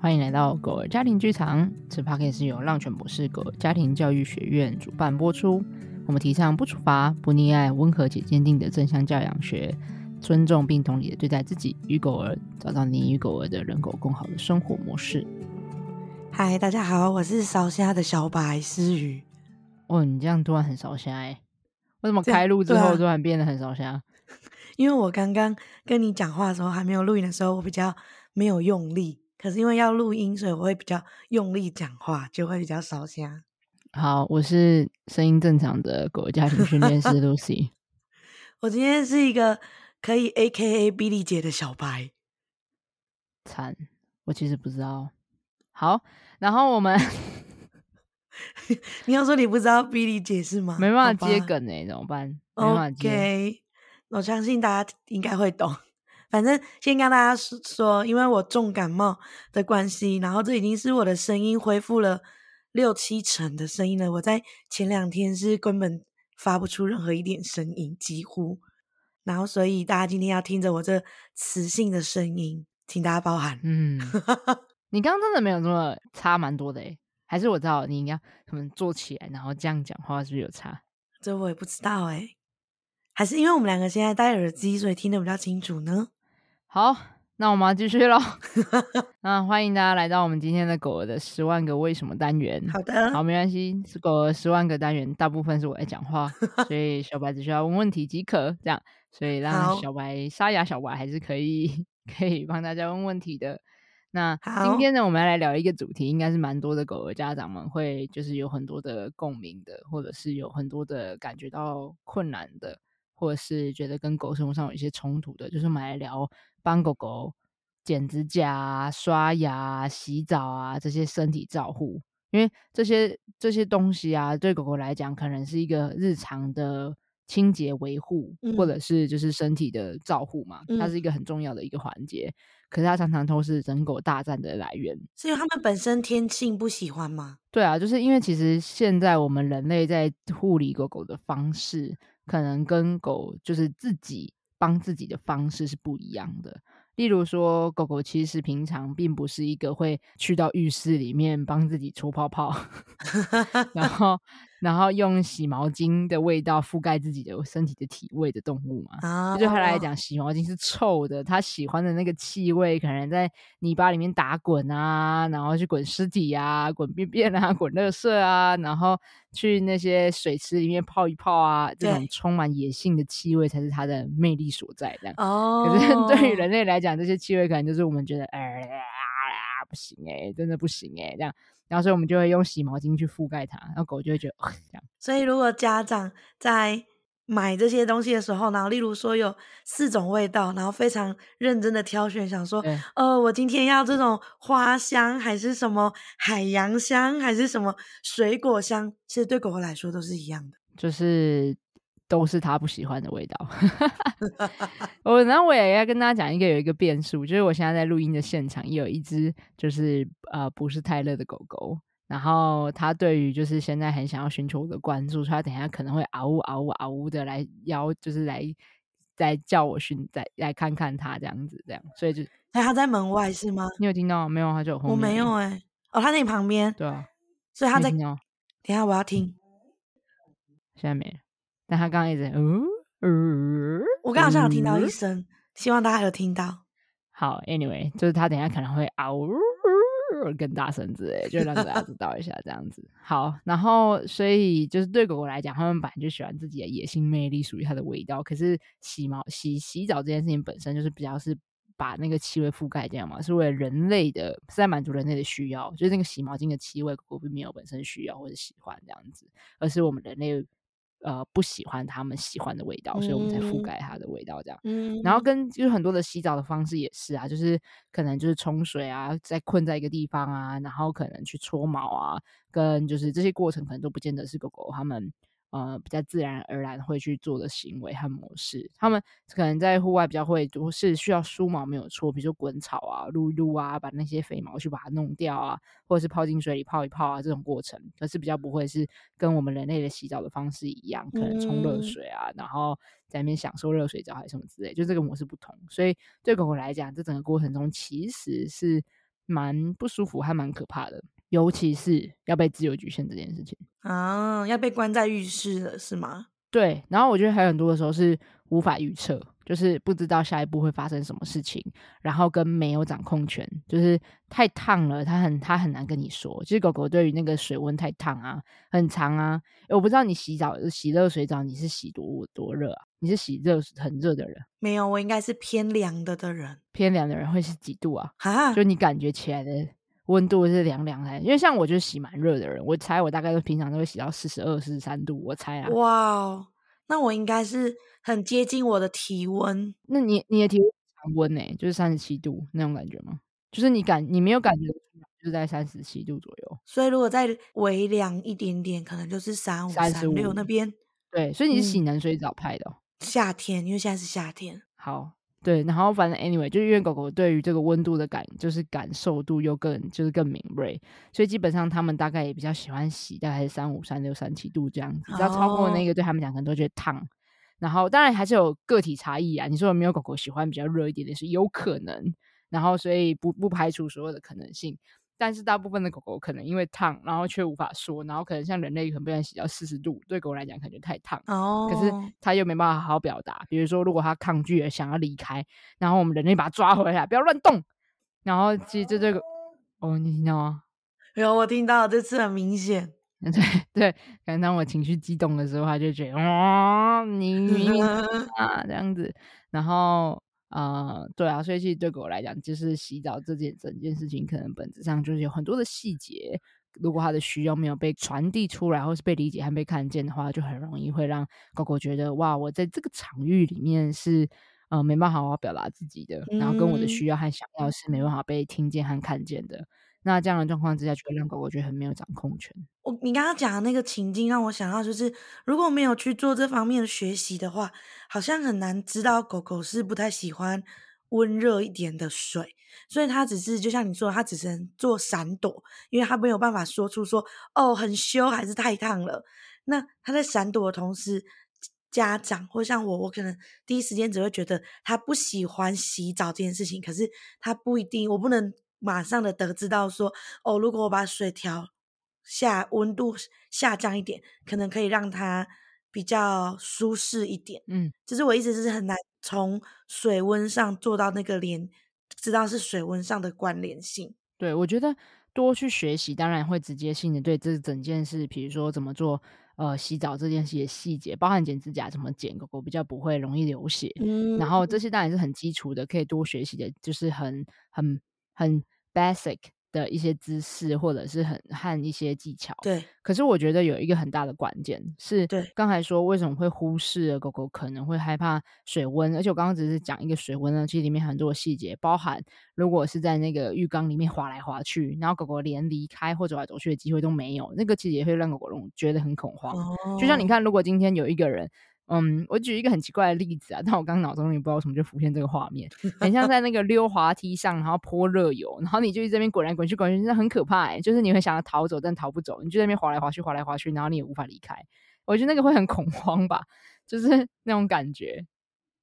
欢迎来到狗儿家庭剧场，此 podcast 是由浪犬博士狗儿家庭教育学院主办播出。我们提倡不处罚、不溺爱、温和且坚定的正向教养学，尊重并同理的对待自己与狗儿，找到你与狗儿的人狗共好的生活模式。嗨，大家好，我是烧虾的小白思雨。哦，你这样突然很烧虾哎？为什么开录之后突然变得很烧虾？啊？因为我刚刚跟你讲话的时候，还没有录音的时候，我比较没有用力。可是因为要录音，所以我会比较用力讲话，就会比较烧声。好，我是声音正常的狗家庭训练师 Lucy。我今天是一个可以 AKA Billy 姐的小白。惨，我其实不知道。好，然后我们，你要说你不知道 Billy 姐是吗？没办法接梗哎，怎么办？OK，我相信大家应该会懂。反正先跟大家说，因为我重感冒的关系，然后这已经是我的声音恢复了六七成的声音了。我在前两天是根本发不出任何一点声音，几乎。然后所以大家今天要听着我这磁性的声音，请大家包涵。嗯，你刚刚真的没有这么差蛮多的诶，还是我知道你应该可能坐起来，然后这样讲话是不是有差？这我也不知道诶，还是因为我们两个现在戴耳机，所以听得比较清楚呢？好，那我们要继续喽。那欢迎大家来到我们今天的狗儿的十万个为什么单元。好的，好，没关系，是狗儿十万个单元，大部分是我在讲话，所以小白只需要问问题即可。这样，所以让小白沙哑小白还是可以可以帮大家问问题的。那今天呢，我们要来聊一个主题，应该是蛮多的狗儿家长们会就是有很多的共鸣的，或者是有很多的感觉到困难的，或者是觉得跟狗生活上有一些冲突的，就是我们来聊。帮狗狗剪指甲、刷牙、洗澡啊，这些身体照护，因为这些这些东西啊，对狗狗来讲，可能是一个日常的清洁维护，嗯、或者是就是身体的照护嘛，它是一个很重要的一个环节。嗯、可是它常常都是人狗大战的来源，是因为它们本身天性不喜欢吗？对啊，就是因为其实现在我们人类在护理狗狗的方式，可能跟狗就是自己。帮自己的方式是不一样的。例如说，狗狗其实平常并不是一个会去到浴室里面帮自己搓泡泡，然后然后用洗毛巾的味道覆盖自己的身体的体味的动物嘛。啊，对他来讲，洗毛巾是臭的，他喜欢的那个气味可能在泥巴里面打滚啊，然后去滚尸体啊，滚便便啊，滚垃圾啊，然后去那些水池里面泡一泡啊，这种充满野性的气味才是它的魅力所在。这样，哦，可是对于人类来讲，讲这些气味可能就是我们觉得，哎呀，不行哎、欸，真的不行哎、欸，这样，然后所以我们就会用洗毛巾去覆盖它，然后狗就会觉得，呃、这样。所以如果家长在买这些东西的时候，然后例如说有四种味道，然后非常认真的挑选，想说，对呃，我今天要这种花香，还是什么海洋香，还是什么水果香，其实对狗狗来说都是一样的，就是。都是他不喜欢的味道。我然后我也要跟大家讲一个有一个变数，就是我现在在录音的现场也有一只就是呃不是泰勒的狗狗，然后它对于就是现在很想要寻求我的关注，所以他等一下可能会嗷呜嗷呜嗷呜的来邀，就是来再叫我寻再来看看它这样子这样，所以就哎它在门外是吗？你有听到？没有，它就有后面。我没有哎、欸，哦它在你旁边。对啊，所以它在。等一下我要听，现在没了。但他刚刚一直嗯嗯，我刚好像有听到一声，嗯、希望大家有听到。好，Anyway，就是他等一下可能会嗷呜更大声之类，就让大家知道一下这样子。好，然后所以就是对狗狗来讲，他们本来就喜欢自己的野性魅力，属于它的味道。可是洗毛洗洗澡这件事情本身就是比较是把那个气味覆盖掉嘛，是为了人类的，是在满足人类的需要。就是那个洗毛巾的气味，狗狗并没有本身需要或者喜欢这样子，而是我们人类。呃，不喜欢他们喜欢的味道，所以我们才覆盖它的味道这样。嗯，然后跟就是很多的洗澡的方式也是啊，就是可能就是冲水啊，在困在一个地方啊，然后可能去搓毛啊，跟就是这些过程可能都不见得是狗狗他们。呃，比较自然而然会去做的行为和模式，他们可能在户外比较会，就是需要梳毛没有错，比如说滚草啊、撸一撸啊，把那些肥毛去把它弄掉啊，或者是泡进水里泡一泡啊，这种过程，可是比较不会是跟我们人类的洗澡的方式一样，可能冲热水啊，嗯、然后在那边享受热水澡还是什么之类，就这个模式不同，所以对狗狗来讲，这整个过程中其实是蛮不舒服，还蛮可怕的。尤其是要被自由局限这件事情啊，要被关在浴室了，是吗？对。然后我觉得还有很多的时候是无法预测。就是不知道下一步会发生什么事情，然后跟没有掌控权，就是太烫了，它很它很难跟你说。其实狗狗对于那个水温太烫啊，很长啊，我不知道你洗澡洗热水澡，你是洗多多热啊？你是洗热很热的人？没有，我应该是偏凉的的人。偏凉的人会是几度啊？哈，就你感觉起来的温度是凉凉的，因为像我就是洗蛮热的人，我猜我大概都平常都会洗到四十二、四十三度，我猜啊。哇哦，那我应该是。很接近我的体温，那你你的体温常温呢？就是三十七度那种感觉吗？就是你感你没有感觉，就是在三十七度左右。所以如果再微凉一点点，可能就是三五、三六那边。对，所以你是洗冷水澡派的。夏天，因为现在是夏天。好，对，然后反正 anyway，就是因为狗狗对于这个温度的感，就是感受度又更就是更敏锐，所以基本上他们大概也比较喜欢洗，大概是三五、三六、三七度这样子。只要超过那个，对他们讲可能都觉得烫。然后当然还是有个体差异啊，你说有没有狗狗喜欢比较热一点的是有可能，然后所以不不排除所有的可能性，但是大部分的狗狗可能因为烫，然后却无法说，然后可能像人类可能不愿意洗到四十度，对狗来讲感觉太烫，哦，可是它又没办法好好表达，比如说如果它抗拒了想要离开，然后我们人类把它抓回来，不要乱动，然后其实这这个哦，你听到吗？有，我听到，这次很明显。对对，可能当我情绪激动的时候，它就觉得哇，你明明 啊这样子，然后呃，对啊，所以其实对狗来讲，就是洗澡这件整件事情，可能本质上就是有很多的细节，如果它的需要没有被传递出来，或是被理解和被看见的话，就很容易会让狗狗觉得哇，我在这个场域里面是呃没办法好好表达自己的，然后跟我的需要和想要是没办法被听见和看见的。那这样的状况之下，就会让狗狗觉得很没有掌控权。我你刚刚讲的那个情境，让我想到就是，如果没有去做这方面的学习的话，好像很难知道狗狗是不太喜欢温热一点的水，所以它只是就像你说，它只能做闪躲，因为它没有办法说出说哦很羞还是太烫了。那它在闪躲的同时，家长或像我，我可能第一时间只会觉得它不喜欢洗澡这件事情，可是它不一定，我不能。马上的得知到说，哦，如果我把水调下温度下降一点，可能可以让它比较舒适一点。嗯，就是我一直是很难从水温上做到那个连，知道是水温上的关联性。对，我觉得多去学习，当然会直接性的对这整件事，比如说怎么做，呃，洗澡这件事的细节，包含剪指甲怎么剪，狗狗比较不会容易流血。嗯，然后这些当然是很基础的，可以多学习的，就是很很。很 basic 的一些姿势，或者是很和一些技巧。对。可是我觉得有一个很大的关键是，对，刚才说为什么会忽视了狗狗可能会害怕水温，而且我刚刚只是讲一个水温呢，其实里面很多细节，包含如果是在那个浴缸里面滑来滑去，然后狗狗连离开或走来走去的机会都没有，那个其实也会让狗狗觉得很恐慌。哦。就像你看，如果今天有一个人。嗯，我举一个很奇怪的例子啊，但我刚脑中也不知道为什么就浮现这个画面，很像在那个溜滑梯上，然后泼热油，然后你就在这边滚来滚去，滚去，真的很可怕哎、欸，就是你会想要逃走，但逃不走，你就在那边滑来滑去，滑来滑去，然后你也无法离开，我觉得那个会很恐 慌吧，就是那种感觉，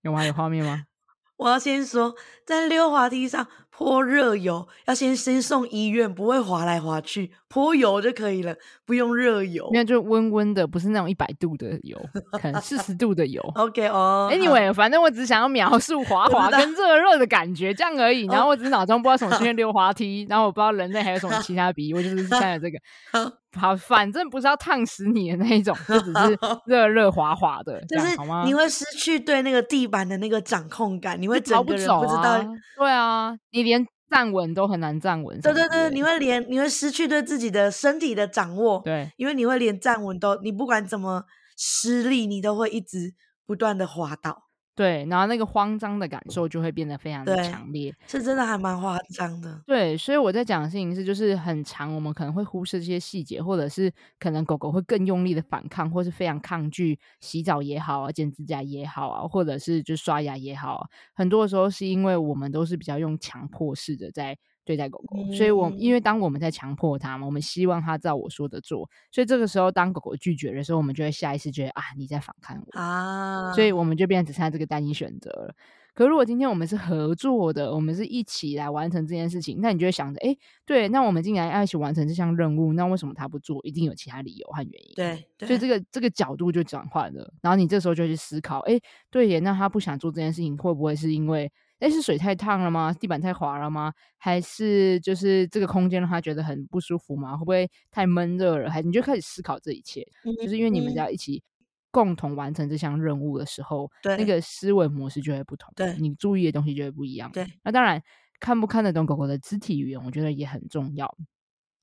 有吗？有画面吗？我要先说，在溜滑梯上泼热油，要先先送医院，不会滑来滑去，泼油就可以了，不用热油。那就温温的，不是那种一百度的油，可能四十度的油。OK 哦、oh,，Anyway，反正我只想要描述滑滑跟热热的感觉，这样而已。然后我只是脑中不知道什么出现溜滑梯，然后我不知道人类还有什么其他比喻，我就是现在这个。好，反正不是要烫死你的那一种，就只是热热滑滑的，就是你会失去对那个地板的那个掌控感，你会整个人不知道。对啊，你连站稳都很难站稳。对对对，你会连你会失去对自己的身体的掌握。对，因为你会连站稳都，你不管怎么施力，你都会一直不断的滑倒。对，然后那个慌张的感受就会变得非常的强烈，是真的还蛮慌张的。对，所以我在讲的事情是，就是很长，我们可能会忽视这些细节，或者是可能狗狗会更用力的反抗，或是非常抗拒洗澡也好啊，剪指甲也好啊，或者是就刷牙也好啊，很多的时候是因为我们都是比较用强迫式的在。对待狗狗，所以我因为当我们在强迫它嘛，我们希望它照我说的做，所以这个时候当狗狗拒绝的时候，我们就会下意识觉得啊，你在反抗我啊，所以我们就变成只剩下这个单一选择了。可如果今天我们是合作的，我们是一起来完成这件事情，那你就会想着，哎，对，那我们竟然要一起完成这项任务，那为什么他不做？一定有其他理由和原因。对，对所以这个这个角度就转换了。然后你这时候就去思考，哎，对耶，那他不想做这件事情，会不会是因为，哎，是水太烫了吗？地板太滑了吗？还是就是这个空间让他觉得很不舒服吗？会不会太闷热了？还你就开始思考这一切，嗯、就是因为你们要一起。共同完成这项任务的时候，对那个思维模式就会不同，对你注意的东西就会不一样。对，那当然看不看得懂狗狗的肢体语言，我觉得也很重要。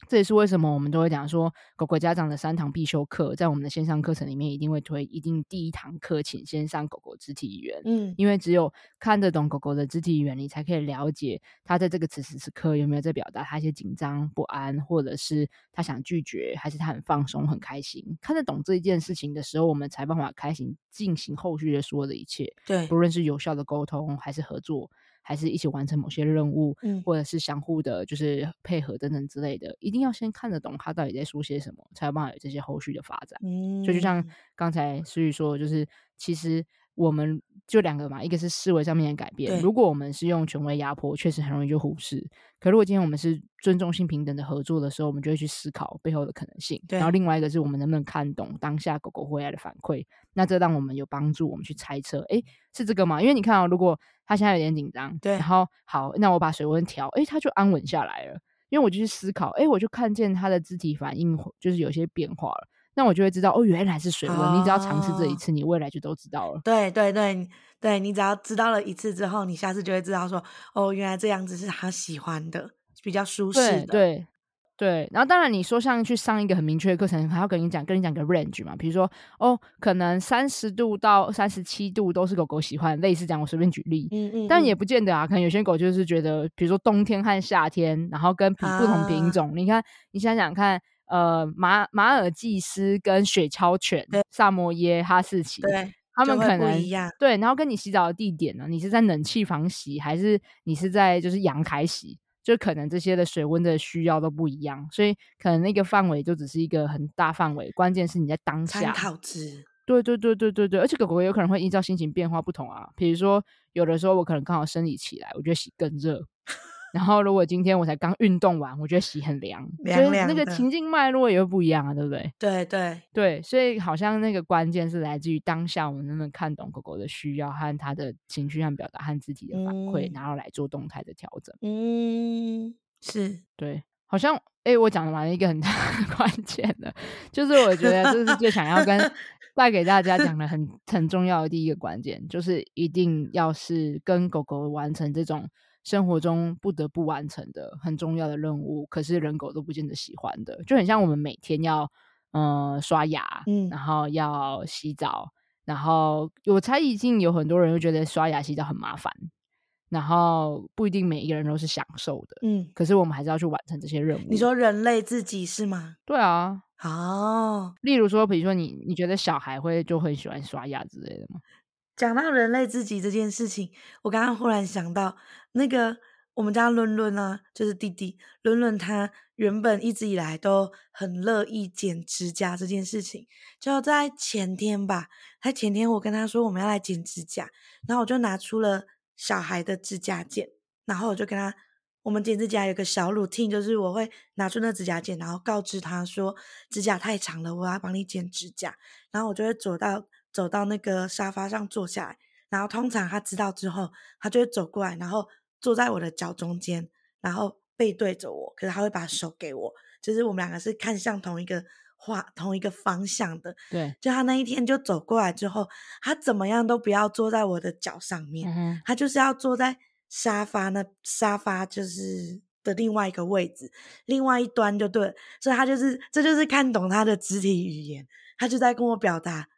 这也是为什么我们都会讲说，狗狗家长的三堂必修课，在我们的线上课程里面一定会推，一定第一堂课请先上狗狗肢体语言。嗯，因为只有看得懂狗狗的肢体语言，你才可以了解它在这个此时此刻有没有在表达它一些紧张、不安，或者是它想拒绝，还是它很放松、很开心。看得懂这一件事情的时候，我们才办法开心进行后续的所有的一切。对，不论是有效的沟通还是合作。还是一起完成某些任务，嗯，或者是相互的，就是配合等等之类的，一定要先看得懂他到底在说些什么，才有办法有这些后续的发展。嗯，所以就像刚才思雨说，就是其实我们就两个嘛，一个是思维上面的改变。如果我们是用权威压迫，确实很容易就忽视。可如果今天我们是尊重性平等的合作的时候，我们就会去思考背后的可能性。对然后另外一个是我们能不能看懂当下狗狗回来的反馈，那这让我们有帮助，我们去猜测，诶，是这个吗？因为你看啊、哦，如果它现在有点紧张，对，然后好，那我把水温调，诶，它就安稳下来了。因为我就去思考，诶，我就看见它的肢体反应就是有些变化了，那我就会知道，哦，原来是水温。哦、你只要尝试这一次，你未来就都知道了。对对对对，你只要知道了一次之后，你下次就会知道说，哦，原来这样子是他喜欢的，比较舒适的。对。对对，然后当然你说像去上一个很明确的课程，还要跟你讲，跟你讲个 range 嘛，比如说哦，可能三十度到三十七度都是狗狗喜欢，类似这样，我随便举例，嗯嗯，但也不见得啊，可能有些狗就是觉得，比如说冬天和夏天，然后跟不同品种，啊、你看，你想想看，呃，马马尔济斯跟雪橇犬、萨摩耶、哈士奇，对，他们可能一样，对，然后跟你洗澡的地点呢，你是在冷气房洗，还是你是在就是阳台洗？就可能这些的水温的需要都不一样，所以可能那个范围就只是一个很大范围。关键是你在当下。参考值。对对对对对对，而且狗狗有可能会依照心情变化不同啊。比如说，有的时候我可能刚好生理起来，我觉得洗更热。然后，如果今天我才刚运动完，我觉得洗很凉，凉那个情境脉络也会不一样啊，对不对？对对对，所以好像那个关键是来自于当下，我们能不能看懂狗狗的需要和它的情绪和表达和自己的反馈，嗯、然后来做动态的调整。嗯，是对，好像哎，我讲完了一个很大的 关键的，就是我觉得这是最想要跟 带给大家讲的很很重要的第一个关键，就是一定要是跟狗狗完成这种。生活中不得不完成的很重要的任务，可是人狗都不见得喜欢的，就很像我们每天要呃刷牙，嗯，然后要洗澡，然后我猜已经有很多人会觉得刷牙洗澡很麻烦，然后不一定每一个人都是享受的，嗯，可是我们还是要去完成这些任务。你说人类自己是吗？对啊，哦，例如说，比如说你你觉得小孩会就很喜欢刷牙之类的吗？讲到人类自己这件事情，我刚刚忽然想到，那个我们家伦伦啊，就是弟弟伦伦，他原本一直以来都很乐意剪指甲这件事情。就在前天吧，在前天我跟他说我们要来剪指甲，然后我就拿出了小孩的指甲剪，然后我就跟他，我们剪指甲有个小 routine，就是我会拿出那指甲剪，然后告知他说指甲太长了，我要帮你剪指甲，然后我就会走到。走到那个沙发上坐下来，然后通常他知道之后，他就会走过来，然后坐在我的脚中间，然后背对着我。可是他会把手给我，就是我们两个是看向同一个画同一个方向的。对，就他那一天就走过来之后，他怎么样都不要坐在我的脚上面，嗯、他就是要坐在沙发那沙发就是的另外一个位置，另外一端就对了。所以他就是这就是看懂他的肢体语言，他就在跟我表达。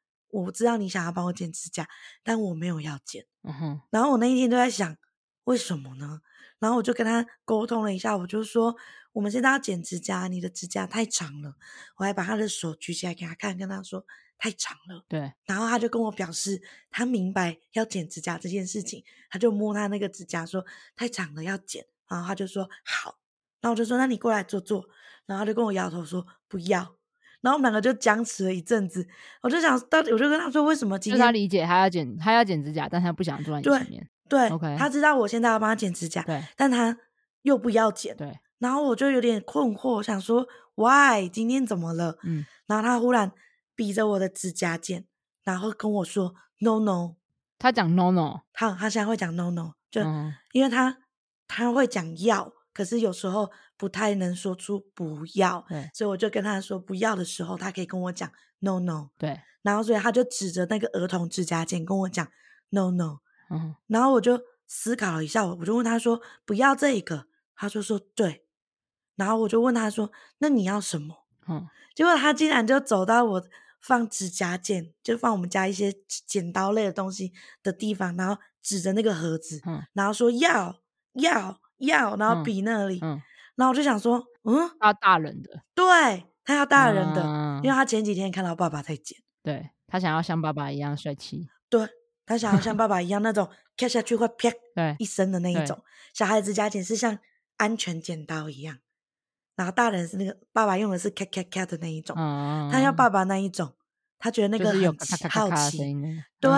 我知道你想要帮我剪指甲，但我没有要剪。嗯哼。然后我那一天都在想，为什么呢？然后我就跟他沟通了一下，我就说，我们现在要剪指甲，你的指甲太长了。我还把他的手举起来给他看，跟他说太长了。对。然后他就跟我表示，他明白要剪指甲这件事情，他就摸他那个指甲说太长了要剪。然后他就说好。然后我就说那你过来坐坐。然后他就跟我摇头说不要。然后我们两个就僵持了一阵子，我就想到底，我就跟他说，为什么今天？就他理解他要剪，他要剪指甲，但他不想坐在你前面。对，OK，他知道我现在要帮他剪指甲，对，但他又不要剪，对，然后我就有点困惑，想说 Why 今天怎么了？嗯，然后他忽然比着我的指甲剪，然后跟我说 No No，他讲 No No，他他现在会讲 No No，就、嗯、因为他他会讲要，可是有时候不太能说出不要，所以我就跟他说不要的时候，他可以跟我讲 No No，对，然后所以他就指着那个儿童指甲剪跟我讲 No No，嗯，然后我就思考了一下，我我就问他说不要这个，他就说对，然后我就问他说那你要什么？嗯，结果他竟然就走到我放指甲剪，就放我们家一些剪刀类的东西的地方，然后指着那个盒子，嗯，然后说要要要，然后比那里，嗯，然后我就想说，嗯，他要大人的，对，他要大人的，嗯，因为他前几天看到爸爸在剪，对，他想要像爸爸一样帅气，对，他想要像爸爸一样 那种跳下去会啪对一声的那一种，小孩子指甲剪是像安全剪刀一样。然后大人是那个爸爸用的是咔咔咔的那一种，嗯，他要爸爸那一种，他觉得那个很好奇，对，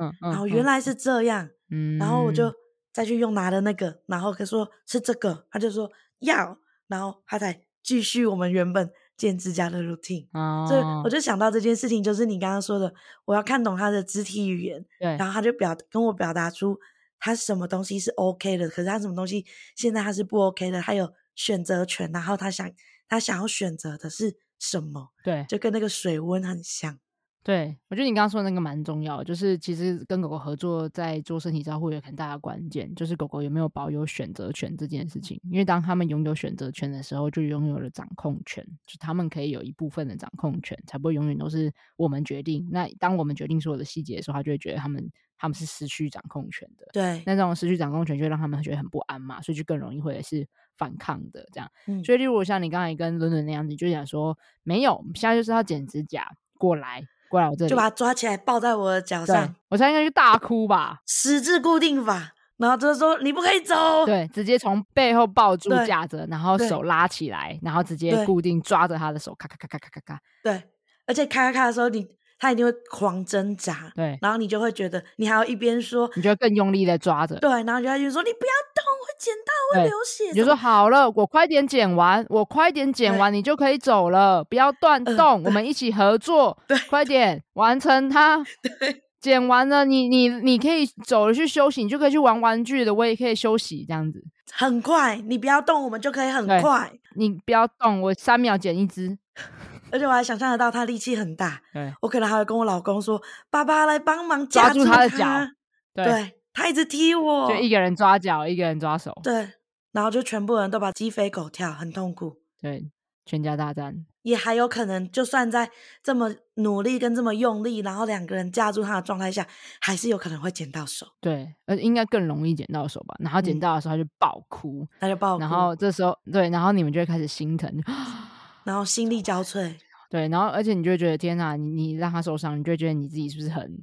嗯，然后原来是。这样，嗯，然后我就再去用拿的那个，然后他说是这个，他就说要，然后他才继续我们原本剪指甲的 routine，哦，所以我就想到这件事情，就是你刚刚说的，我要看懂他的肢体语言，对，然后他就表跟我表达出他什么东西是 OK 的，可是他什么东西现在他是不 OK 的，他有。选择权，然后他想他想要选择的是什么？对，就跟那个水温很像。对，我觉得你刚刚说的那个蛮重要，就是其实跟狗狗合作在做身体照护有很大的关键，就是狗狗有没有保有选择权这件事情。因为当他们拥有选择权的时候，就拥有了掌控权，就他们可以有一部分的掌控权，才不会永远都是我们决定。那当我们决定所有的细节的时候，他就会觉得他们他们是失去掌控权的。对，那这种失去掌控权就会让他们觉得很不安嘛，所以就更容易会是反抗的这样。嗯、所以例如像你刚才跟伦伦那样子，你就想说没有，现在就是要剪指甲过来。过来我这里，就把他抓起来抱在我的脚上，我猜应该是大哭吧，十字固定法，然后就是说你不可以走，对，直接从背后抱住架着，然后手拉起来，然后直接固定抓着他的手，咔咔咔咔咔咔咔，对，而且咔咔咔的时候你。他一定会狂挣扎，对，然后你就会觉得你还要一边说，你就会更用力的抓着，对，然后就要一边说你不要剪到会流血，你就说好了，我快点剪完，我快点剪完，你就可以走了，不要断动，呃、我们一起合作，对，快点完成它，对，剪完了，你你你可以走了去休息，你就可以去玩玩具的，我也可以休息，这样子。很快，你不要动，我们就可以很快，你不要动，我三秒剪一只。而且我还想象得到他力气很大，对，我可能还会跟我老公说：“爸爸来帮忙抓住他的脚。”对，对，他一直踢我，就一个人抓脚，一个人抓手，对，然后就全部人都把鸡飞狗跳，很痛苦。对，全家大战。也还有可能，就算在这么努力跟这么用力，然后两个人架住他的状态下，还是有可能会捡到手。对，而应该更容易捡到手吧？然后捡到的时候他就爆哭，他就爆哭。然后这时候，对，然后你们就会开始心疼。然后心力交瘁，对，然后而且你就会觉得天哪，你你让他受伤，你就会觉得你自己是不是很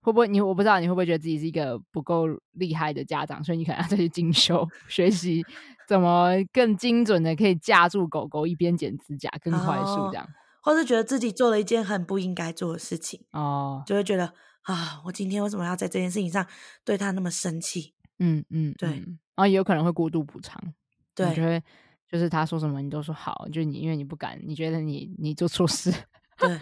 会不会你我不知道你会不会觉得自己是一个不够厉害的家长，所以你可能要再去进修 学习怎么更精准的可以架住狗狗一边剪指甲更快速这样，哦，或是觉得自己做了一件很不应该做的事情哦，就会觉得啊，我今天为什么要在这件事情上对他那么生气？嗯嗯，对，嗯，然后也有可能会过度补偿，对，你就会。就是他说什么你都说好，就你因为你不敢，你觉得你你做错事，对，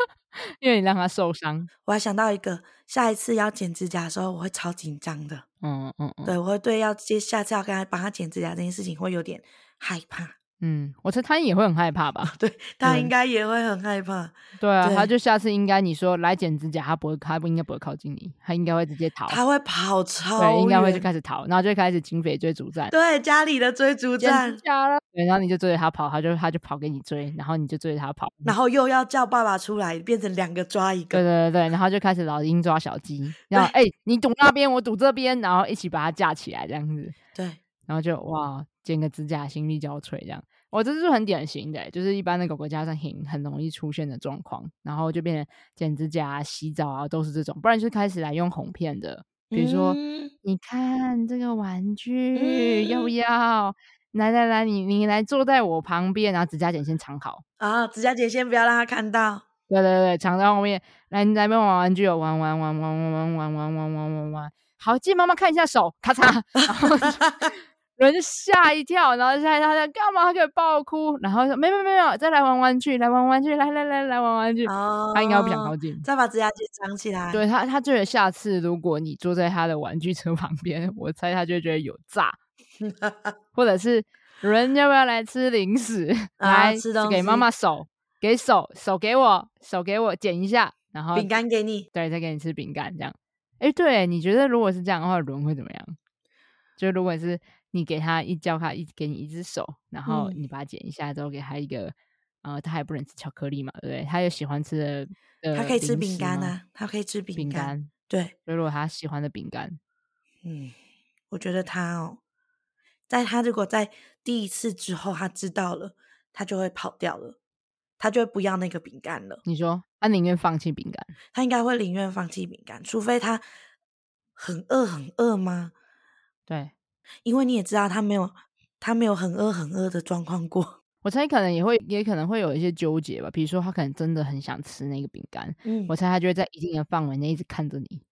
因为你让他受伤。我还想到一个，下一次要剪指甲的时候，我会超紧张的。嗯嗯嗯，对，我会对要接下次要跟他帮他剪指甲这件事情会有点害怕。嗯，我猜他也会很害怕吧？对，他应该也会很害怕。对啊，他就下次应该你说来剪指甲，他不会，他不应该不会靠近你，他应该会直接逃。他会跑超对，应该会就开始逃，然后就开始警匪追逐战。对，家里的追逐战。家了。对，然后你就追着他跑，他就他就跑给你追，然后你就追着他跑，然后又要叫爸爸出来，变成两个抓一个。对对对，然后就开始老鹰抓小鸡，然后哎，你堵那边，我堵这边，然后一起把它架起来这样子。对，然后就哇，剪个指甲心力交瘁这样。我、哦、这是很典型的，就是一般的狗狗加上很很容易出现的状况，然后就变成剪指甲、啊、洗澡啊，都是这种，不然就开始来用哄骗的，比如说，嗯、你看这个玩具、嗯、要不要？来来来，你你来坐在我旁边，然后指甲剪先藏好啊，指甲剪先不要让他看到，对对对，藏在后面，来你来边玩玩具，玩玩玩玩玩玩玩玩玩玩玩玩。好，借妈妈看一下手，咔嚓，然后人就吓一跳，然后吓一跳，他在干嘛？他给我爆哭，然后说没有没有没有，再来玩玩具，来玩玩具，来来来来玩玩具。哦，他应该不想靠近，再把指甲剪长起来。对他，他觉得下次如果你坐在他的玩具车旁边，我猜他就会觉得有诈，或者是人要不要来吃零食？来吃东西，给妈妈手，给手手给我，手给我剪一下，然后饼干给你，对，再给你吃饼干这样。哎，对，你觉得如果是这样的话，人会怎么样？就如果是你给他一教他一给你一只手，然后你把它剪一下之后，给他一个，嗯、呃，他还不能吃巧克力嘛，对不对？他有喜欢吃的，呃、他可以吃饼干啊，他可以吃饼干。饼干对，如果他喜欢的饼干，嗯，我觉得他哦，在他如果在第一次之后他知道了，他就会跑掉了，他就会不要那个饼干了。你说他宁愿放弃饼干，他应该会宁愿放弃饼干，除非他。很饿很饿吗？对，因为你也知道他没有他没有很饿很饿的状况过。我猜可能也会也可能会有一些纠结吧，比如说他可能真的很想吃那个饼干，嗯，我猜他就会在一定的范围内一直看着你。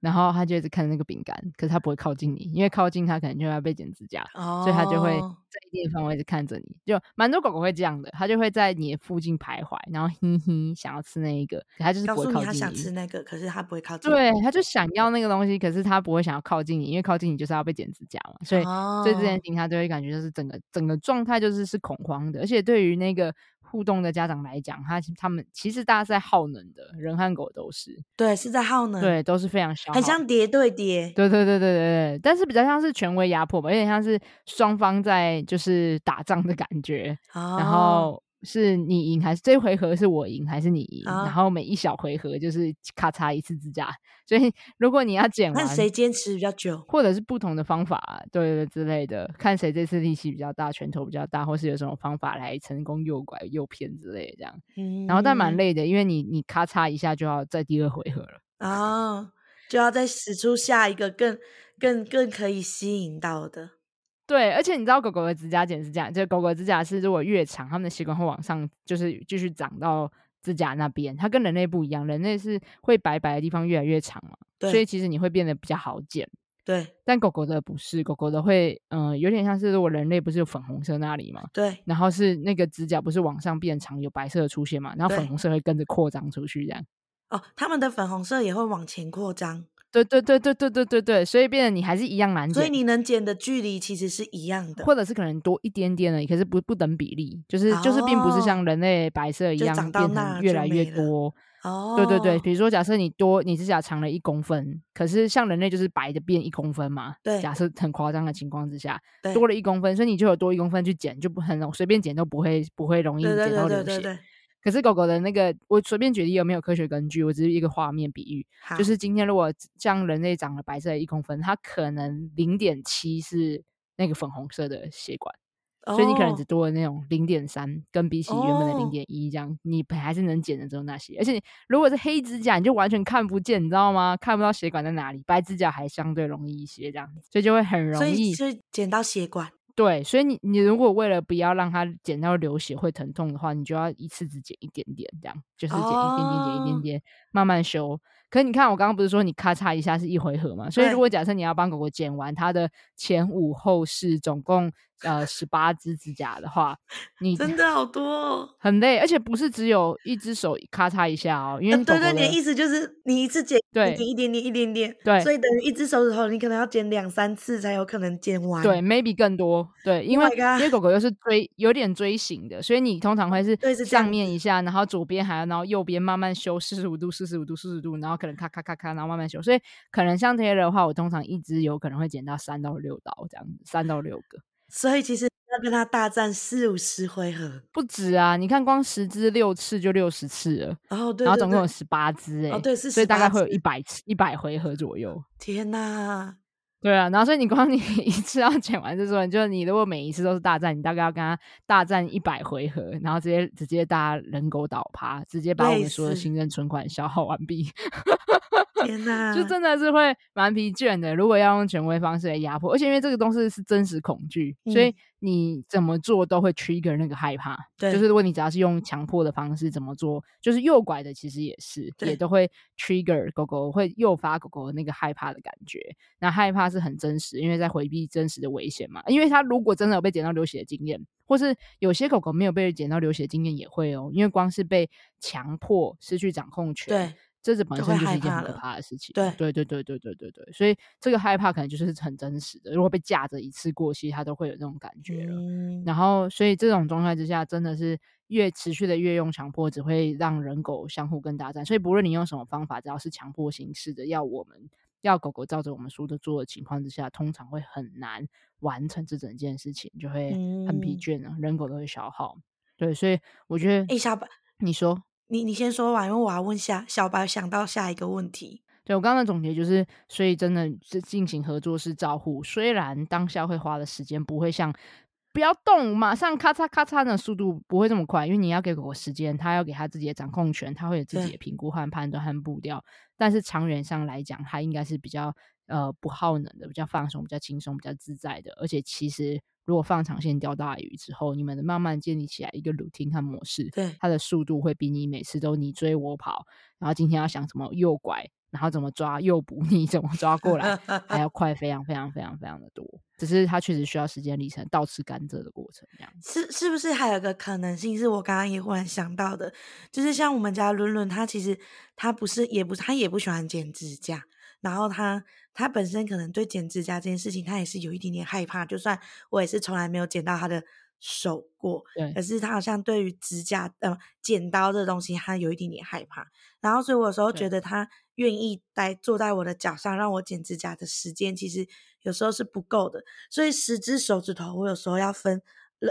然后他就一直看那个饼干，可是他不会靠近你，因为靠近他可能就要被剪指甲，哦、所以他就会在一定的范围一直看着你。就蛮多狗狗会这样的，他就会在你的附近徘徊，然后嘿嘿想要吃那一个，他就是不会靠近你。他想吃那个，可是他不会靠近你。对，他就想要那个东西，可是他不会想要靠近你，因为靠近你就是要被剪指甲嘛。所以，哦、所以这件事情他就会感觉就是整个整个状态就是是恐慌的，而且对于那个。互动的家长来讲，他他们其实大家在耗能的，人和狗都是，对，是在耗能，对，都是非常消耗，很像叠对叠，对对对对对对，但是比较像是权威压迫吧，有点像是双方在就是打仗的感觉，哦、然后。是你赢还是这回合是我赢还是你赢？啊、然后每一小回合就是咔嚓一次指甲，所以如果你要剪完，看谁坚持比较久，或者是不同的方法，对对之类的，看谁这次力气比较大，拳头比较大，或是有什么方法来成功诱拐诱骗之类的这样。嗯，然后但蛮累的，因为你你咔嚓一下就要在第二回合了啊、哦，就要再使出下一个更更更可以吸引到的。对，而且你知道狗狗的指甲剪是这样，就狗狗的指甲是如果越长，它们的血管会往上，就是继续长到指甲那边。它跟人类不一样，人类是会白白的地方越来越长嘛，对所以其实你会变得比较好剪。对，但狗狗的不是，狗狗的会，嗯、呃，有点像是如果人类不是有粉红色那里嘛，对，然后是那个指甲不是往上变长，有白色的出现嘛，然后粉红色会跟着扩张出去这样。哦，它们的粉红色也会往前扩张。对对对对对对对对，所以变得你还是一样难剪，所以你能剪的距离其实是一样的，或者是可能多一点点而已，可是不不等比例，就是、哦、就是并不是像人类白色一样变成越来越多。哦，对对对，比如说假设你多你指甲长了一公分，可是像人类就是白的变一公分嘛。对，假设很夸张的情况之下，多了一公分，所以你就有多一公分去剪，就不很容随便剪都不会不会容易剪到流血。可是狗狗的那个，我随便举例有没有科学根据？我只是一个画面比喻，就是今天如果像人类长了白色的一公分，它可能零点七是那个粉红色的血管，哦、所以你可能只多了那种零点三，跟比起原本的零点一这样，哦、你还是能减的只有那些。而且如果是黑指甲，你就完全看不见，你知道吗？看不到血管在哪里。白指甲还相对容易一些，这样，所以就会很容易，所以就捡到血管。对，所以你你如果为了不要让它剪到流血会疼痛的话，你就要一次只剪一点点，这样就是剪一点点，剪一点点，慢慢修。可是你看，我刚刚不是说你咔嚓一下是一回合嘛？所以如果假设你要帮狗狗剪完它的前五后四，总共呃十八只指甲的话，你真的好多哦，很累，而且不是只有一只手咔嚓一下哦，因为对对，你的意思就是你一次剪对一点点一点点，对，所以等于一只手指头你可能要剪两三次才有可能剪完，对，maybe 更多，对，因为、oh、因为狗狗又是锥有点锥形的，所以你通常会是上面一下，然后左边还要，然后右边慢慢修四十五度、四十五度、四十度，然后。可能咔咔咔咔，然后慢慢修，所以可能像这些的话，我通常一支有可能会剪到三到六刀这样子，三到六个。所以其实要跟他大战四五十回合不止啊！你看光十支六次就六十次了，然后对，然后总共有十八支哎，哦对，所以大概会有一百次一百回合左右。天哪！对啊，然后所以你光你 一次要剪完这种，就是你如果每一次都是大战，你大概要跟他大战一百回合，然后直接直接大家人狗倒趴，直接把我们所有的信任存款消耗完毕。天哪，就真的是会蛮疲倦的。如果要用权威方式来压迫，而且因为这个东西是真实恐惧，嗯、所以你怎么做都会 trigger 那个害怕。对，就是如果你只要是用强迫的方式怎么做，就是诱拐的，其实也是也都会 trigger 狗狗，会诱发狗狗那个害怕的感觉。那害怕是很真实，因为在回避真实的危险嘛。因为它如果真的有被剪到流血的经验，或是有些狗狗没有被剪到流血的经验也会哦，因为光是被强迫失去掌控权。对。这是本身就是一件很可怕的事情，对对对对对对对对，所以这个害怕可能就是很真实的。如果被架着一次过，其实他都会有这种感觉了。嗯、然后，所以这种状态之下，真的是越持续的越用强迫，只会让人狗相互更大战。所以，不论你用什么方法，只要是强迫形式的，要我们要狗狗照着我们说的做的情况之下，通常会很难完成这整件事情，就会很疲倦了，嗯、人狗都会消耗。对，所以我觉得，哎，小白，你说。你你先说完，因为我要问下小白想到下一个问题。对，我刚刚的总结就是，所以真的是进行合作式照护，虽然当下会花的时间不会像不要动，马上咔嚓咔嚓的速度不会这么快，因为你要给狗狗时间，它要给它自己的掌控权，它会有自己的评估和判断和步调。但是长远上来讲，它应该是比较呃不耗能的，比较放松、比较轻松、比较自在的，而且其实。如果放长线钓大鱼之后，你们慢慢建立起来一个 routine 和模式，对，它的速度会比你每次都你追我跑，然后今天要想怎么诱拐，然后怎么抓诱捕，你怎么抓过来，还要快非常非常非常非常的多。只是它确实需要时间历程，倒吃甘蔗的过程这样。是是不是还有个可能性是我刚刚也忽然想到的，就是像我们家伦伦，他其实他不是也不是他也不喜欢剪指甲。然后他他本身可能对剪指甲这件事情，他也是有一点点害怕。就算我也是从来没有剪到他的手过，对，可是他好像对于指甲呃剪刀这个东西，他有一点点害怕。然后所以我有时候觉得他愿意待坐在我的脚上让我剪指甲的时间，其实有时候是不够的。所以十只手指头，我有时候要分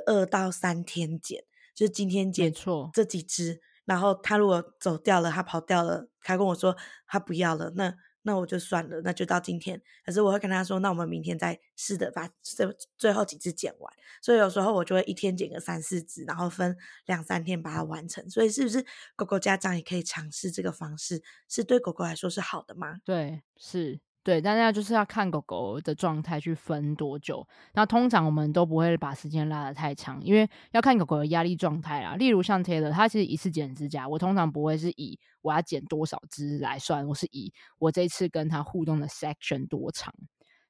二到三天剪，就是今天剪错这几只，然后他如果走掉了，他跑掉了，他跟我说他不要了，那。那我就算了，那就到今天。可是我会跟他说，那我们明天再试着把这最后几只剪完。所以有时候我就会一天剪个三四只，然后分两三天把它完成。所以是不是狗狗家长也可以尝试这个方式？是对狗狗来说是好的吗？对，是。对，但那就是要看狗狗的状态去分多久。那通常我们都不会把时间拉得太长，因为要看狗狗的压力状态啊。例如像 Taylor，他其实一次剪指甲，我通常不会是以我要剪多少只来算，我是以我这次跟它互动的 section 多长。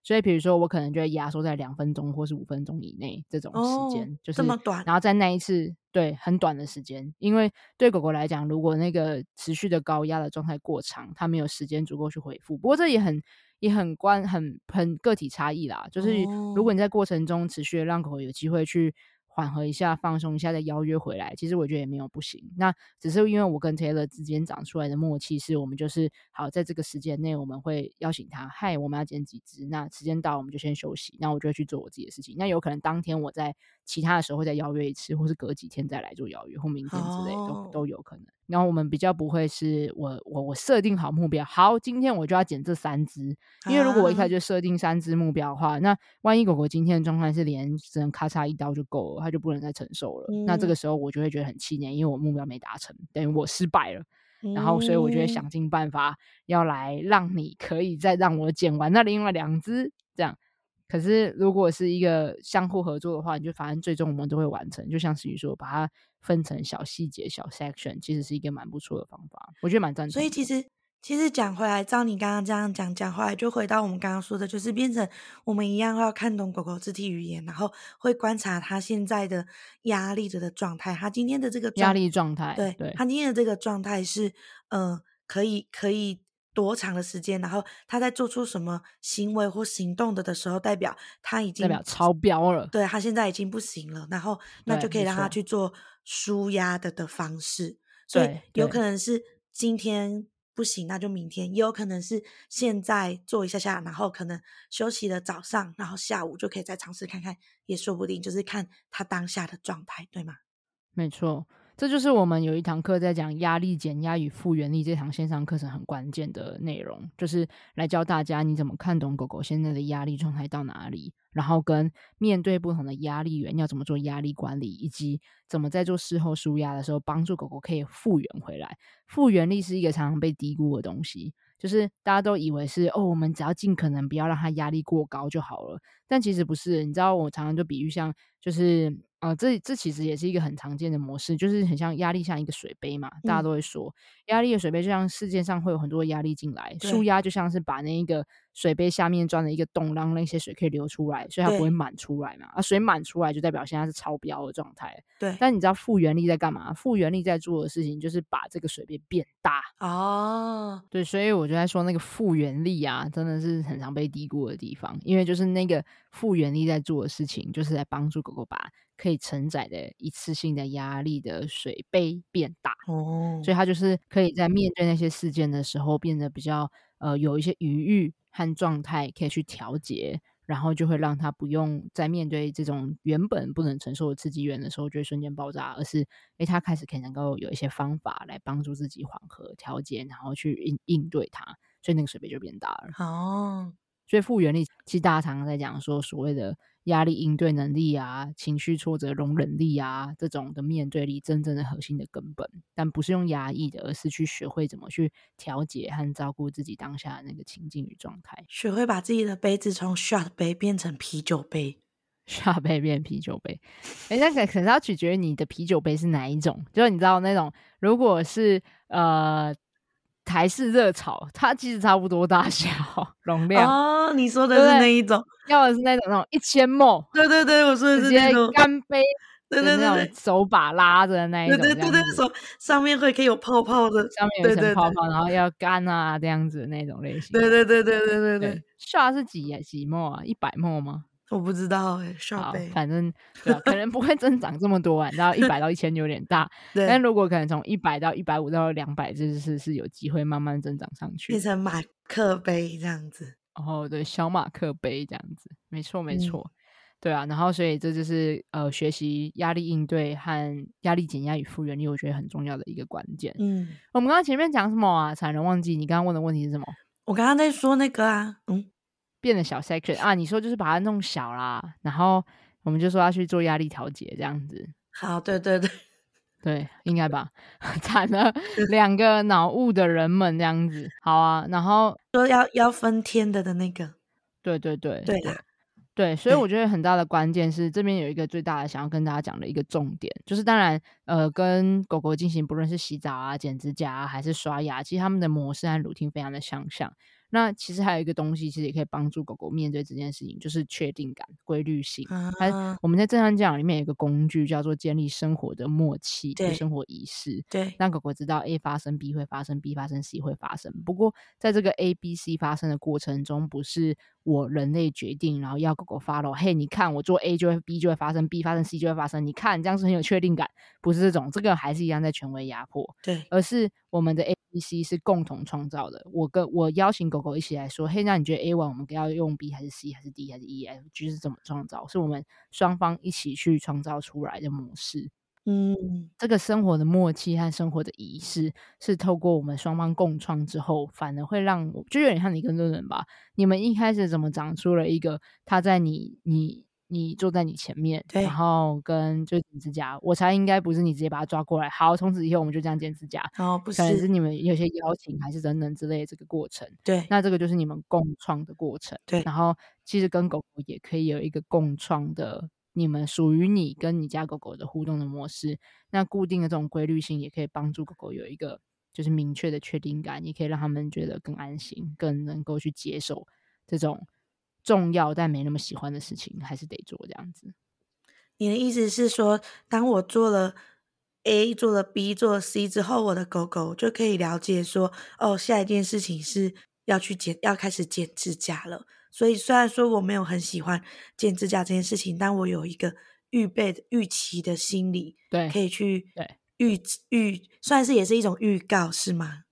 所以，比如说我可能就会压缩在两分钟或是五分钟以内这种时间，哦、就是这么短。然后在那一次，对，很短的时间，因为对狗狗来讲，如果那个持续的高压的状态过长，它没有时间足够去恢复。不过这也很。也很关很很个体差异啦，就是如果你在过程中持续的让狗狗有机会去。缓和一下，放松一下，再邀约回来。其实我觉得也没有不行。那只是因为我跟 Taylor 之间长出来的默契，是我们就是好在这个时间内，我们会邀请他。嗨，我们要剪几只？那时间到，我们就先休息。那我就去做我自己的事情。那有可能当天我在其他的时候会再邀约一次，或是隔几天再来做邀约，或明天之类都都有可能。然后我们比较不会是我我我设定好目标，好，今天我就要剪这三只。因为如果我一开始就设定三只目标的话，那万一狗狗今天的状态是连只能咔嚓一刀就够了。它就不能再承受了，嗯、那这个时候我就会觉得很气馁，因为我目标没达成，等于我失败了。嗯、然后，所以我就会想尽办法要来让你可以再让我剪完那另外两只，这样。可是如果是一个相互合作的话，你就发现最终我们都会完成。就像是你说，把它分成小细节、小 section，其实是一个蛮不错的方法，我觉得蛮赞成。所以其实。其实讲回来，照你刚刚这样讲讲回来，就回到我们刚刚说的，就是变成我们一样要看懂狗狗肢体语言，然后会观察它现在的压力着的状态。它今天的这个压力状态，对，对它今天的这个状态是，嗯、呃，可以可以多长的时间？然后他在做出什么行为或行动的的时候，代表他已经代表超标了。对，他现在已经不行了，然后那就可以让他去做舒压的的方式。所以有可能是今天。不行，那就明天。也有可能是现在做一下下，然后可能休息的早上，然后下午就可以再尝试看看，也说不定。就是看他当下的状态，对吗？没错。这就是我们有一堂课在讲压力减压与复原力这堂线上课程很关键的内容，就是来教大家你怎么看懂狗狗现在的压力状态到哪里，然后跟面对不同的压力源要怎么做压力管理，以及怎么在做事后舒压的时候帮助狗狗可以复原回来。复原力是一个常常被低估的东西。就是大家都以为是哦，我们只要尽可能不要让它压力过高就好了，但其实不是。你知道，我常常就比喻像就是。啊、呃，这这其实也是一个很常见的模式，就是很像压力像一个水杯嘛，大家都会说，压力的水杯就像世界上会有很多压力进来，树压就像是把那一个水杯下面钻了一个洞，让那些水可以流出来，所以它不会满出来嘛。啊，水满出来就代表现在是超标的状态。对，但你知道复原力在干嘛？复原力在做的事情就是把这个水杯变大。哦，对，所以我就在说那个复原力啊，真的是很常被低估的地方，因为就是那个复原力在做的事情，就是在帮助狗狗把。可以承载的一次性的压力的水杯变大哦，所以它就是可以在面对那些事件的时候变得比较呃有一些余裕和状态可以去调节，然后就会让他不用在面对这种原本不能承受的刺激源的时候就会瞬间爆炸，而是诶他开始可以能够有一些方法来帮助自己缓和调节，然后去应应对它，所以那个水杯就变大了哦。所以复原力其实大家常常在讲说所谓的。压力应对能力啊，情绪挫折容忍力啊，这种的面对力，真正的核心的根本，但不是用压抑的，而是去学会怎么去调节和照顾自己当下的那个情境与状态，学会把自己的杯子从 shot 杯变成啤酒杯，shot 杯变啤酒杯。哎，那可可是要取决于你的啤酒杯是哪一种，就是你知道那种，如果是呃。台式热炒，它其实差不多大小 容量哦。你说的是那一种，要的是那种那种一千 ml。对对对，我说的是那种干杯，对对对，手把拉着的那一种，对对对，手上面会可以有泡泡的，上面有一层泡泡，然后要干啊这样子的那种类型。对对对对对对对。shot 是几啊？几 ml 啊？一百 ml 吗？我不知道哎、欸，好，反正对、啊，可能不会增长这么多啊，然后一百到一千有点大，对。但如果可能从一百到一百五到两百，这是是有机会慢慢增长上去，变成马克杯这样子。哦，对，小马克杯这样子，没错没错、嗯，对啊。然后所以这就是呃，学习压力应对和压力减压与复原力，我觉得很重要的一个关键。嗯，我们刚刚前面讲什么啊？才能忘记你刚刚问的问题是什么？我刚刚在说那个啊，嗯。变得小 section 啊，你说就是把它弄小啦，然后我们就说要去做压力调节这样子。好，对对对 对，应该吧？惨了，两个脑雾的人们这样子。好啊，然后说要要分天的的那个。对对对对对，对，所以我觉得很大的关键是这边有一个最大的想要跟大家讲的一个重点，就是当然呃，跟狗狗进行不论是洗澡啊、剪指甲啊，还是刷牙，其实他们的模式和 routine 非常的相像。那其实还有一个东西，其实也可以帮助狗狗面对这件事情，就是确定感、规律性。它、uh-huh. 我们在正向教养里面有一个工具叫做建立生活的默契，对生活仪式。对，让狗狗知道 A 发生，B 会发生，B 发生，C 会发生。不过在这个 A、B、C 发生的过程中，不是我人类决定，然后要狗狗 follow。嘿，你看我做 A 就会 B 就会发生，B 发生 C 就会发生。你看这样是很有确定感，不是这种，这个还是一样在权威压迫。对，而是我们的 A。B、C 是共同创造的。我跟我邀请狗狗一起来说：“嘿，那你觉得 A 完我们要用 B 还是 C 还是 D 还是 E F G 是怎么创造？是我们双方一起去创造出来的模式。嗯，这个生活的默契和生活的仪式是透过我们双方共创之后，反而会让我就有点像你跟润润吧。你们一开始怎么长出了一个他在你你。”你坐在你前面，然后跟就剪指甲，我猜应该不是你直接把他抓过来。好，从此以后我们就这样剪指甲。哦，不是，可能是你们有些邀请，还是等等之类的这个过程。对，那这个就是你们共创的过程。对，然后其实跟狗狗也可以有一个共创的，你们属于你跟你家狗狗的互动的模式。那固定的这种规律性，也可以帮助狗狗有一个就是明确的确定感，也可以让他们觉得更安心，更能够去接受这种。重要但没那么喜欢的事情，还是得做这样子。你的意思是说，当我做了 A、做了 B、做了 C 之后，我的狗狗就可以了解说，哦，下一件事情是要去剪，要开始剪指甲了。所以虽然说我没有很喜欢剪指甲这件事情，但我有一个预备的预期的心理，对，可以去对预预，算是也是一种预告，是吗？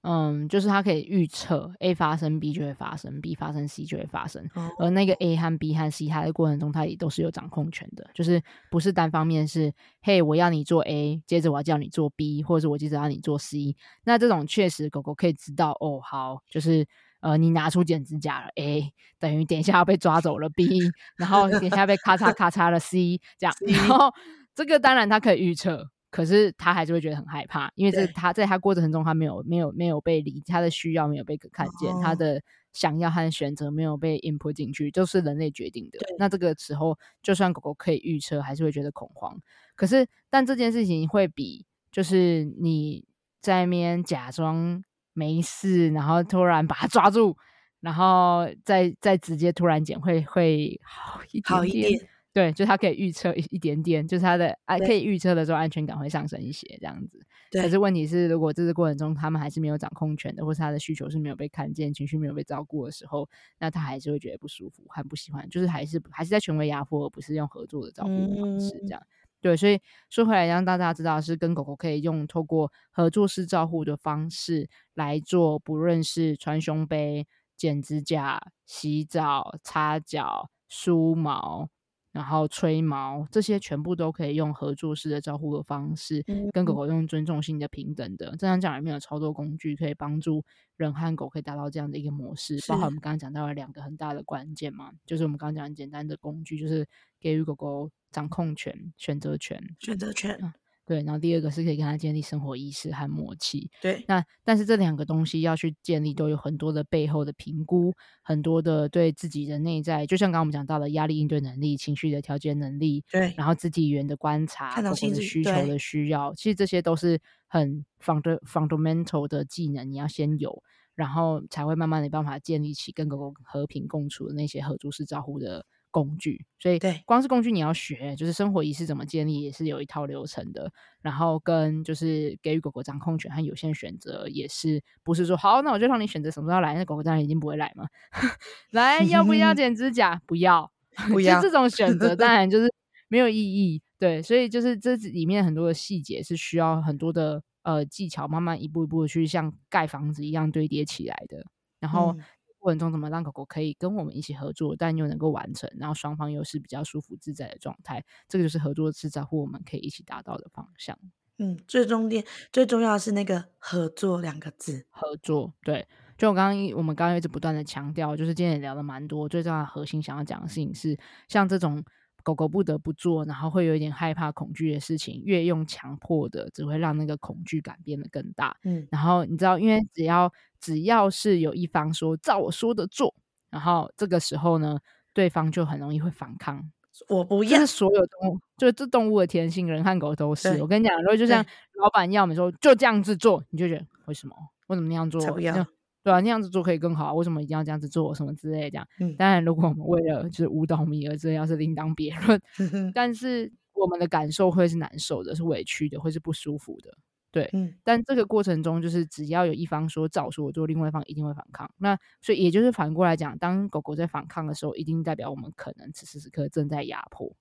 嗯，就是它可以预测 A 发生，B 就会发生，B 发生，C 就会发生。而那个 A 和 B 和 C，它的过程中，它也都是有掌控权的，就是不是单方面是，嘿，我要你做 A，接着我要叫你做 B，或者是我接着要你做 C。那这种确实狗狗可以知道，哦，好，就是呃，你拿出剪指甲了，A 等于等一下要被抓走了 B，然后等一下被咔嚓咔嚓了 C，这样，然后这个当然他可以预测。可是他还是会觉得很害怕，因为这对他在他过程中他没有没有没有被理他的需要没有被看见，哦、他的想要和选择没有被 input 进去，就是人类决定的。那这个时候，就算狗狗可以预测，还是会觉得恐慌。可是，但这件事情会比就是你在那边假装没事，然后突然把他抓住，然后再再直接突然剪，会会好一点点。好一点对，就他可以预测一一点点，就是他的啊，可以预测的时候安全感会上升一些，这样子。对。可是问题是，如果这个过程中他们还是没有掌控权的，或是他的需求是没有被看见，情绪没有被照顾的时候，那他还是会觉得不舒服，很不喜欢，就是还是还是在权威压迫，而不是用合作的照顾方式这样。嗯、对，所以说回来让大家知道，是跟狗狗可以用透过合作式照护的方式来做，不论是穿胸背、剪指甲、洗澡、擦脚、梳毛。然后吹毛，这些全部都可以用合作式的照护的方式，跟狗狗用尊重性的平等的。这样讲里面有超多工具可以帮助人和狗可以达到这样的一个模式，包括我们刚刚讲到了两个很大的关键嘛，就是我们刚刚讲简单的工具，就是给予狗狗掌控权、选择权、选择权。嗯对，然后第二个是可以跟他建立生活意识和默契。对，那但是这两个东西要去建立，都有很多的背后的评估，很多的对自己的内在，就像刚刚我们讲到的压力应对能力、情绪的调节能力，对，然后肢体语言的观察、狗狗的需求的需要，其实这些都是很 fund fundamental 的技能，你要先有，然后才会慢慢的办法建立起跟狗狗和平共处的那些合租式照护的。工具，所以对，光是工具你要学，就是生活仪式怎么建立也是有一套流程的。然后跟就是给予狗狗掌控权和有限选择，也是不是说好，那我就让你选择什么时候来，那狗狗当然已经不会来嘛。来，要不要剪指甲？不要，不要。这种选择 当然就是没有意义。对，所以就是这里面很多的细节是需要很多的呃技巧，慢慢一步一步的去像盖房子一样堆叠起来的。然后。嗯过程中怎么让狗狗可以跟我们一起合作，但又能够完成，然后双方又是比较舒服自在的状态，这个就是合作是在乎我们可以一起达到的方向。嗯，最重点最重要的是那个合作两个字，合作。对，就我刚刚我们刚刚一直不断的强调，就是今天也聊了蛮多，最重要的核心想要讲的事情是，像这种。狗狗不得不做，然后会有一点害怕、恐惧的事情，越用强迫的，只会让那个恐惧感变得更大。嗯，然后你知道，因为只要只要是有一方说照我说的做，然后这个时候呢，对方就很容易会反抗。我不要，这是所有动物，就是这动物的天性，人和狗都是。我跟你讲，如果就像老板要你说就这样子做，你就觉得为什么？为什么那样做？才不要。对啊，那样子做可以更好。为什么一定要这样子做？什么之类的这样。嗯，当然，如果我们为了就是误导米而这样是另当别论。但是我们的感受会是难受的，是委屈的，会是不舒服的。对，嗯。但这个过程中，就是只要有一方说照说我做，另外一方一定会反抗。那所以也就是反过来讲，当狗狗在反抗的时候，一定代表我们可能此时此刻正在压迫。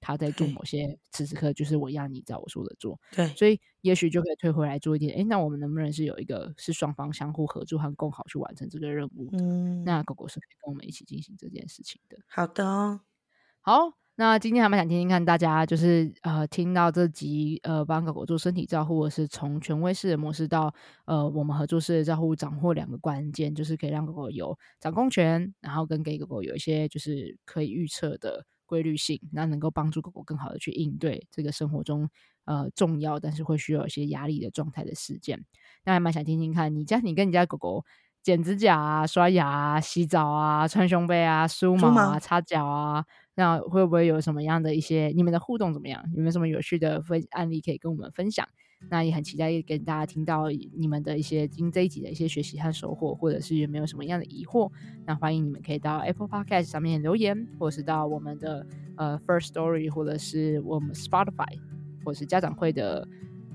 他在做某些，此时此刻就是我要你照我说的做，对，所以也许就可以退回来做一点。哎，那我们能不能是有一个是双方相互合作和共好去完成这个任务？嗯，那狗狗是可以跟我们一起进行这件事情的。好的哦，好，那今天还蛮想听听看大家，就是呃，听到这集呃，帮狗狗做身体照护，或是从权威式的模式到呃，我们合作式的照护，掌握两个关键，就是可以让狗狗有掌控权，然后跟给狗狗有一些就是可以预测的。规律性，那能够帮助狗狗更好的去应对这个生活中呃重要但是会需要一些压力的状态的事件。那还蛮想听听看你家你跟你家狗狗剪指甲啊、刷牙啊、洗澡啊、穿胸背啊、梳毛啊、擦脚啊，那会不会有什么样的一些你们的互动怎么样？有没有什么有趣的分案例可以跟我们分享？那也很期待跟大家听到你们的一些经这一集的一些学习和收获，或者是有没有什么样的疑惑？那欢迎你们可以到 Apple Podcast 上面留言，或者是到我们的呃 First Story，或者是我们 Spotify，或者是家长会的。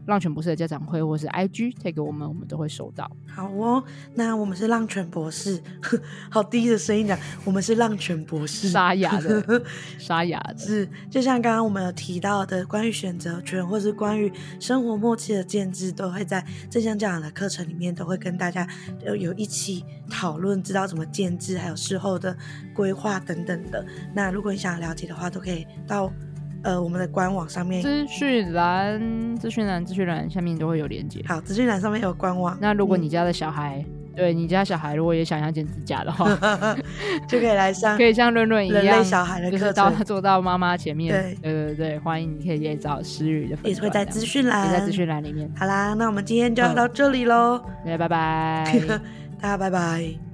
浪犬博士的家长会，或是 IG 推给我们，我们都会收到。好哦，那我们是浪犬博士，好低的声音讲，我们是浪犬博士，沙哑的，沙哑的，是就像刚刚我们有提到的，关于选择权，或是关于生活默契的建制，都会在正向教养的课程里面，都会跟大家有有一起讨论，知道怎么建制，还有事后的规划等等的。那如果你想了解的话，都可以到。呃，我们的官网上面资讯栏、资讯栏、资讯栏下面都会有连接。好，资讯栏上面有官网。那如果你家的小孩对你家小孩如果也想要剪指甲的话，就可以来上，可以像润润一样，人类小孩的课程，就是到坐到妈妈前面。对对对对，欢迎你可以也找诗雨的粉，也会在资讯栏，也在资讯栏里面。好啦，那我们今天就要到这里喽，大家拜拜，大家拜拜。